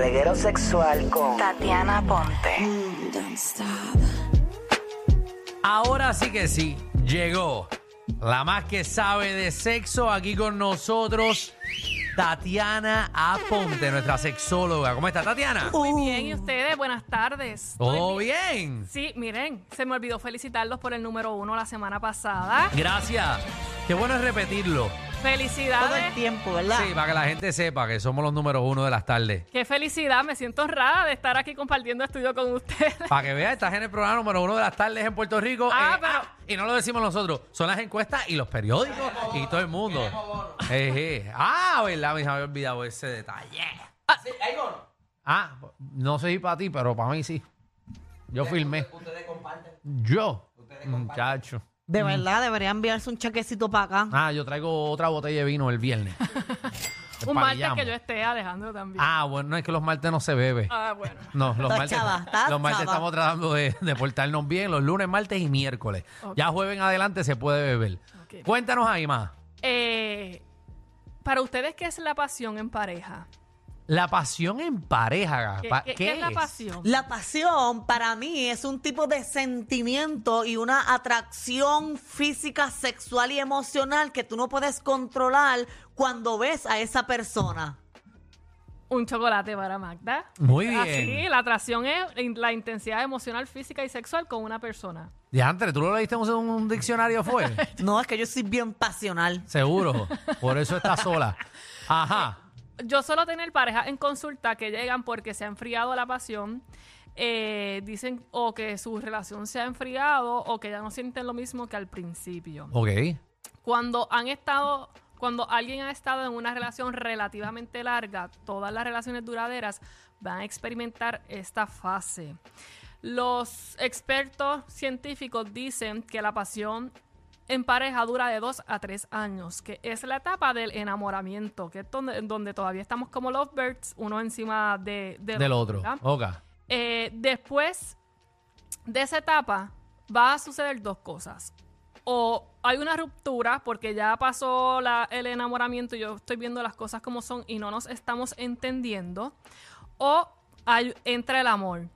reguero sexual con Tatiana Ponte. Ahora sí que sí, llegó la más que sabe de sexo aquí con nosotros, Tatiana Aponte, nuestra sexóloga. ¿Cómo está Tatiana? Muy bien, ¿y ustedes? Buenas tardes. ¿Todo Estoy bien? Sí, miren, se me olvidó felicitarlos por el número uno la semana pasada. Gracias. Qué bueno es repetirlo. Todo el Felicidades. tiempo, ¿verdad? Sí, para que la gente sepa que somos los números uno de las tardes. Qué felicidad, me siento honrada de estar aquí compartiendo estudio con ustedes. Para que veas, estás en el programa número uno de las tardes en Puerto Rico. Ah, Eh, pero- y no lo decimos nosotros, son las encuestas y los periódicos y todo el mundo. Eh, eh. Ah, verdad, me había olvidado ese detalle. Ah, no sé si para ti, pero para mí sí. Yo filmé. Yo, muchacho. De verdad, debería enviarse un chequecito para acá. Ah, yo traigo otra botella de vino el viernes. Un martes que yo esté, Alejandro también. Ah, bueno, no es que los martes no se bebe. Ah, bueno. No, los martes, chava, los martes chava. estamos tratando de, de portarnos bien, los lunes, martes y miércoles. Ya jueves en adelante se puede beber. Cuéntanos ahí más. Eh, para ustedes, ¿qué es la pasión en pareja? La pasión en pareja. ¿Qué, pa- qué- qué es la pasión? La pasión para mí es un tipo de sentimiento y una atracción física, sexual y emocional que tú no puedes controlar cuando ves a esa persona. Un chocolate para Magda. Muy bien. Así, la atracción es la intensidad emocional, física y sexual con una persona. Diantre, ¿tú lo leíste en un, un diccionario fue? No, es que yo soy bien pasional. Seguro. Por eso estás sola. Ajá. Yo suelo tener parejas en consulta que llegan porque se ha enfriado la pasión. eh, dicen o que su relación se ha enfriado o que ya no sienten lo mismo que al principio. Ok. Cuando han estado, cuando alguien ha estado en una relación relativamente larga, todas las relaciones duraderas van a experimentar esta fase. Los expertos científicos dicen que la pasión en pareja dura de dos a tres años, que es la etapa del enamoramiento, que es donde, donde todavía estamos como lovebirds, uno encima de, del Del otro. ¿verdad? Ok. Eh, después de esa etapa va a suceder dos cosas. O hay una ruptura porque ya pasó la- el enamoramiento y yo estoy viendo las cosas como son y no nos estamos entendiendo. O hay, entra el amor,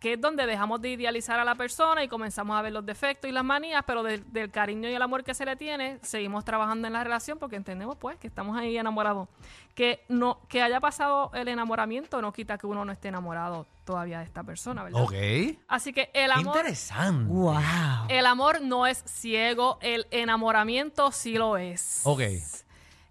que es donde dejamos de idealizar a la persona y comenzamos a ver los defectos y las manías, pero del- del cariño y el amor que se le tiene, seguimos trabajando en la relación porque entendemos pues que estamos ahí enamorados. Que no que haya pasado el enamoramiento no quita que uno no esté enamorado todavía de esta persona, ¿verdad? Ok. Así que el amor interesante. ¡Wow! el amor no es ciego, el enamoramiento sí lo es. Ok.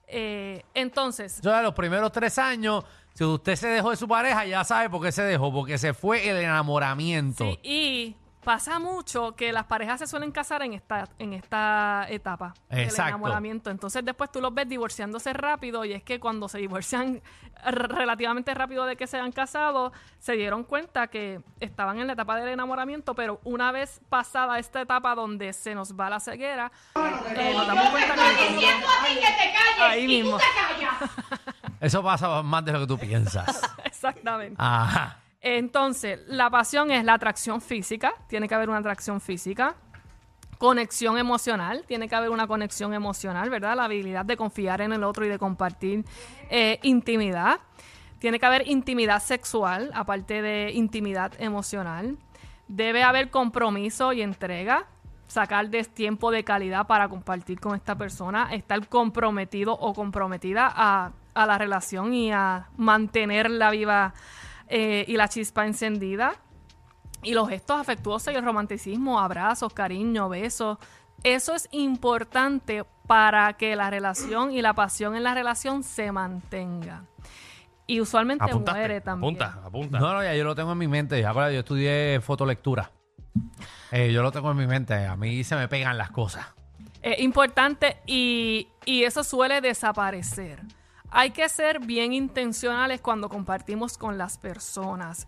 Eh, entonces, Yo de los primeros tres años, si usted se dejó de su pareja, ya sabe por qué se dejó, porque se fue el enamoramiento. sí, y pasa mucho que las parejas se suelen casar en esta, en esta etapa del Exacto. enamoramiento. Entonces después tú los ves divorciándose rápido y es que cuando se divorcian relativamente rápido de que se han casado, se dieron cuenta que estaban en la etapa del enamoramiento, pero una vez pasada esta etapa donde se nos va la ceguera, eh, nos damos cuenta que... Ahí mismo. Eso pasa más de lo que tú piensas. Exactamente. Ajá. Entonces, la pasión es la atracción física, tiene que haber una atracción física. Conexión emocional, tiene que haber una conexión emocional, ¿verdad? La habilidad de confiar en el otro y de compartir eh, intimidad. Tiene que haber intimidad sexual, aparte de intimidad emocional. Debe haber compromiso y entrega. Sacar de tiempo de calidad para compartir con esta persona. Estar comprometido o comprometida a, a la relación y a mantenerla viva eh, y la chispa encendida. Y los gestos afectuosos y el romanticismo, abrazos, cariño, besos. Eso es importante para que la relación y la pasión en la relación se mantenga. Y usualmente Apuntaste. muere también. Apunta, apunta. No, no, ya yo lo tengo en mi mente. Acuérdate, yo estudié fotolectura. Eh, yo lo tengo en mi mente. A mí se me pegan las cosas. Es importante y, y eso suele desaparecer. Hay que ser bien intencionales cuando compartimos con las personas.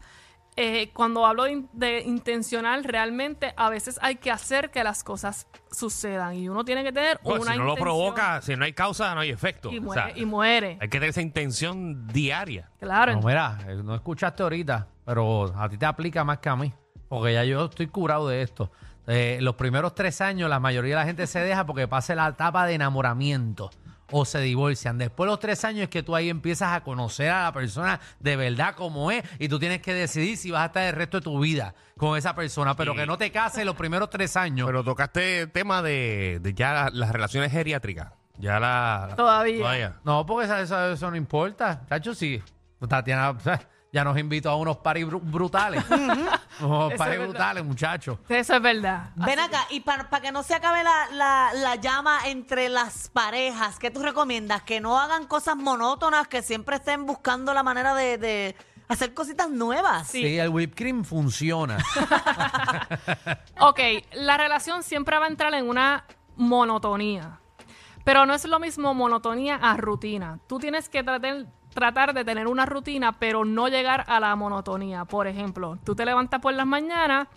Eh, cuando hablo de, in- de intencional, realmente a veces hay que hacer que las cosas sucedan y uno tiene que tener Bueno, una si no lo provoca, si no hay causa, no hay efecto. y O muere, sea, y muere. hay que tener esa intención diaria. Claro, No, mira, eh, no escuchaste ahorita, pero a ti te aplica más que a mí. Porque ya yo estoy curado de esto. Eh, los primeros tres años, la mayoría de la gente se deja porque pasa la etapa de enamoramiento. O se divorcian. Después de los tres años es que tú ahí empiezas a conocer a la persona de verdad como es y tú tienes que decidir si vas a estar el resto de tu vida con esa persona, pero Sí. que no te cases los primeros tres años. Pero tocaste el tema de, de ya la- las relaciones geriátricas. Ya la. Todavía. no, porque eso, eso- eso no importa. Tacho, sí. Tatiana o sea, ya nos invitó a unos paris bru- brutales. unos Eso es paris verdad. brutales, muchachos. Eso es verdad. Ven acá, y para que no se acabe la, la- la llama entre las parejas, ¿qué tú recomiendas? Que no hagan cosas monótonas, que siempre estén buscando la manera de, de hacer cositas nuevas. Sí. el whipped cream funciona. Ok, la relación siempre va a entrar en una monotonía. Pero no es lo mismo monotonía a rutina. Tú tienes que tratar, tratar de tener una rutina, pero no llegar a la monotonía. Por ejemplo, tú te levantas por las mañanas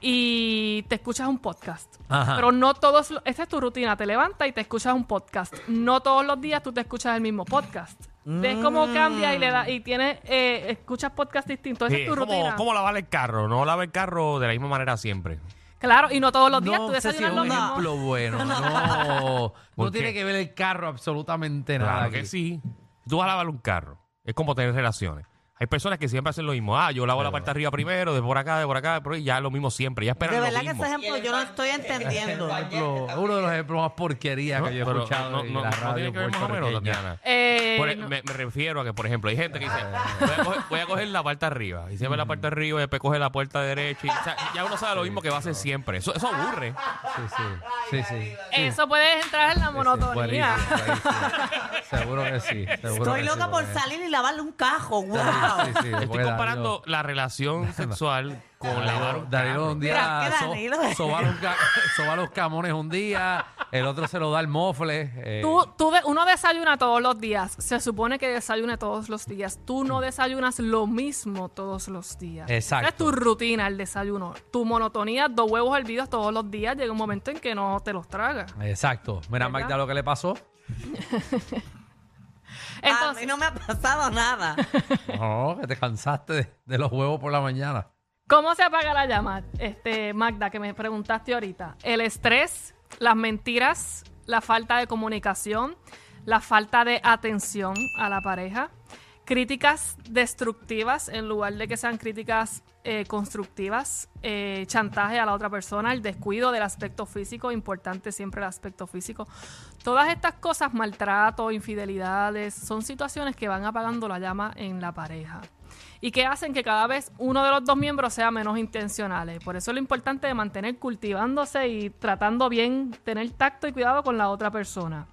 y te escuchas un podcast. Ajá. Pero no todos, esa es tu rutina, te levantas y te escuchas un podcast. No todos los días tú te escuchas el mismo podcast. ¿Ves cómo cambia y le da, y tienes, eh, escuchas podcast distintos? Esa Sí, es tu como, rutina. como lavar el carro. No lavar el carro de la misma manera siempre. Claro, y no todos los días no tú desayunas lo un mismo. ejemplo bueno. No, ¿Por no tiene que ver el carro absolutamente nada. Claro aquí. que sí. Tú vas a lavar un carro. Es como tener relaciones. Hay personas que siempre hacen lo mismo. Ah, yo lavo la parte de arriba primero, de por acá, de por acá, de por ahí, ya es lo mismo siempre. Ya esperan De lo verdad que mismo. ese ejemplo yo no estoy entendiendo. Ejemplo- uno de los ejemplos más porquería No, que yo he pero escuchado no, en no- la no radio tiene que ver más o menos, puertorriqueña. Tatiana. Eh, Por- no. me, me refiero a que, por ejemplo, hay gente que dice, voy a coger, voy a coger la parte de arriba. Y siempre la parte de arriba y después coge la puerta derecha. Y, o sea, ya uno sabe lo mismo que va a hacer siempre. Eso, eso aburre. Sí, sí, sí, sí. Eso puede entrar en la monotonía. buenísimo, buenísimo. Seguro que sí. seguro Estoy que loca sí, por porque- salir y lavarle un cajo. ¡Wow! Sí, sí, Estoy porque comparando Danilo- la relación sexual con lavar un Danilo carro. un Mira, día que so- Danilo- soba, los ca- soba los camones un día, el otro se lo da el mofle. eh, Tú, tú de- uno desayuna todos los días. Se supone que desayune todos los días. Tú no desayunas lo mismo todos los días. Exacto. Esa es tu rutina, el desayuno. Tu monotonía, dos huevos hervidos todos los días. Llega un momento en que no te los tragas. Exacto. Mira, ¿Verdad? Magda, lo que le pasó. a Entonces, mí no me ha pasado nada. No, que te cansaste de, de los huevos por la mañana. ¿cómo se apaga la llama? Este, Magda, que me preguntaste ahorita. El estrés, las mentiras, la falta de comunicación, la falta de atención a la pareja, críticas destructivas en lugar de que sean críticas eh, constructivas, eh, chantaje a la otra persona, el descuido del aspecto físico, importante siempre el aspecto físico. Todas estas cosas, maltrato, infidelidades, son situaciones que van apagando la llama en la pareja y que hacen que cada vez uno de los dos miembros sea menos intencionales. Por eso es lo importante de mantener cultivándose y tratando bien, tener tacto y cuidado con la otra persona.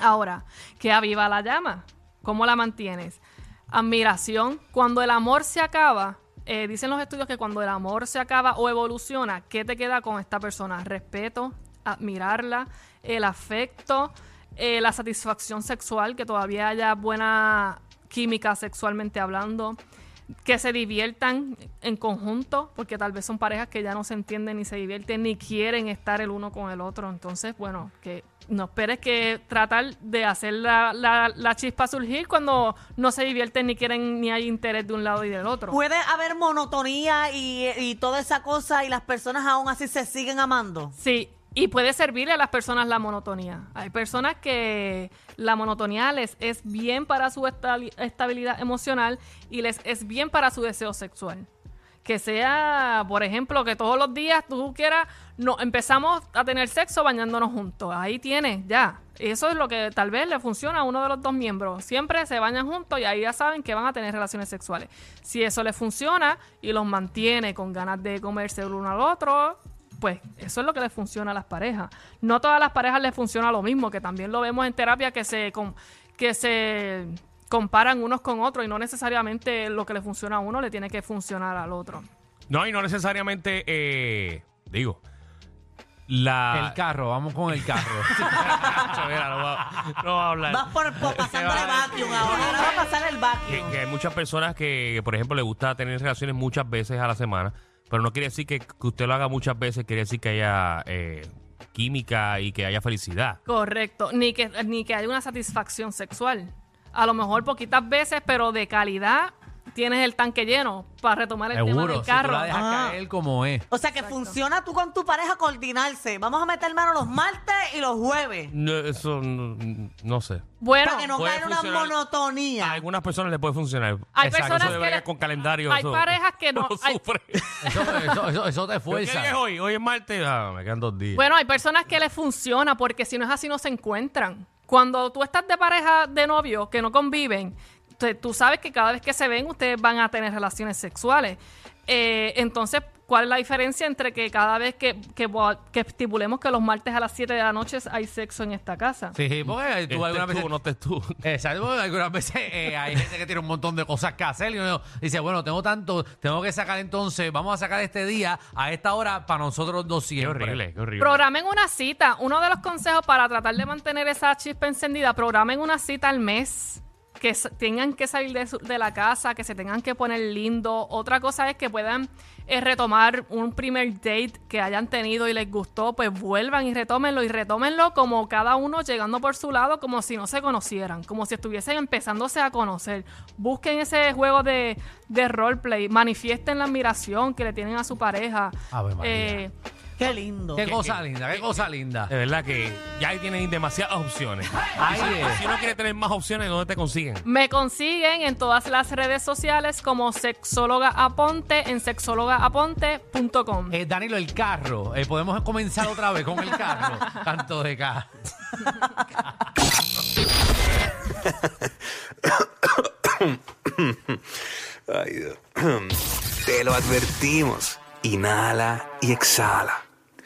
Ahora, que aviva la llama. ¿Cómo la mantienes? Admiración. Cuando el amor se acaba, eh, dicen los estudios que cuando el amor se acaba o evoluciona, ¿qué te queda con esta persona? Respeto, admirarla, el afecto, eh, la satisfacción sexual, que todavía haya buena química sexualmente hablando, que se diviertan en conjunto, porque tal vez son parejas que ya no se entienden ni se divierten ni quieren estar el uno con el otro. Entonces, bueno, que no esperes que tratar de hacer la, la- la chispa surgir cuando no se divierten ni quieren ni hay interés de un lado y del otro. Puede haber monotonía y, y toda esa cosa y las personas aún así se siguen amando. Sí, y puede servirle a las personas la monotonía. Hay personas que la monotonía les es bien para su estabili- estabilidad emocional y les es bien para su deseo sexual. Que sea, por ejemplo, que todos los días tú quieras, no, empezamos a tener sexo bañándonos juntos. Ahí tienes, ya. Eso es lo que tal vez le funciona a uno de los dos miembros. Siempre se bañan juntos y ahí ya saben que van a tener relaciones sexuales. Si eso les funciona y los mantiene con ganas de comerse el uno al otro, pues eso es lo que les funciona a las parejas. No todas las parejas les funciona lo mismo, que también lo vemos en terapia que se com- que se comparan unos con otros y no necesariamente lo que le funciona a uno le tiene que funcionar al otro. No, y no necesariamente, eh, digo, la... El carro, vamos con el carro. Mira, no, va, no va a hablar. Vas por, por pasando el vacuum ahora. Ahora va a pasar el que, vacuum. que hay muchas personas que, por ejemplo, le gusta tener relaciones muchas veces a la semana, pero no quiere decir que, que usted lo haga muchas veces, quiere decir que haya eh, química y que haya felicidad. Correcto, ni que ni que haya una satisfacción sexual. A lo mejor poquitas veces, pero de calidad tienes el tanque lleno para retomar el tema Seguro, del si tú carro. la dejas Ah. caer como es. O sea que funciona tú con tu pareja coordinarse. Vamos a meter mano los martes y los jueves. No, eso no, no sé. Bueno, para que no puede caiga una funcionar. A monotonía. algunas personas le puede funcionar. hay Exacto, personas eso que bregar le- con calendario. hay eso- parejas que no- uno hay- sufre. Eso, eso, eso, eso te ¿Pero ¿Qué fuerza. día es hoy? Hoy es martes. Ah, me quedan dos días. Bueno, hay personas que les funciona porque si no es así no se encuentran. Cuando tú estás de pareja de novio que no conviven, te- tú sabes que cada vez que se ven ustedes van a tener relaciones sexuales. Eh, entonces, ¿cuál es la diferencia entre que cada vez que, que, estipulemos que los martes a las 7 de la noche hay sexo en esta casa? Sí, sí, porque tú Este algunas es veces... tú, no estés tú. Exacto, porque algunas veces eh, hay gente que tiene un montón de cosas que hacer y uno dice, bueno, tengo tanto, tengo que sacar entonces, vamos a sacar este día a esta hora para nosotros dos Qué siempre. horrible, qué horrible. Programen una cita. Uno de los consejos para tratar de mantener esa chispa encendida, programen una cita al mes. Que tengan que salir de, su- de la casa, que se tengan que poner lindo. Otra cosa es que puedan eh, retomar un primer date que hayan tenido y les gustó, pues vuelvan y retómenlo y retómenlo como cada uno llegando por su lado, como si no se conocieran, como si estuviesen empezándose a conocer. Busquen ese juego de, de roleplay, manifiesten la admiración que le tienen a su pareja. Ave María. Eh, Qué lindo. Qué cosa linda, qué cosa linda. De verdad que ya ahí tienen demasiadas opciones. Ahí Si es. uno quiere tener más opciones, ¿dónde te consiguen? Me consiguen en todas las redes sociales como sexóloga aponte en sexólogaaponte.com. Eh, Danilo, el carro. Eh, podemos comenzar otra vez con el carro. Tanto de carro. Ay, Dios. Te lo advertimos. Inhala y exhala.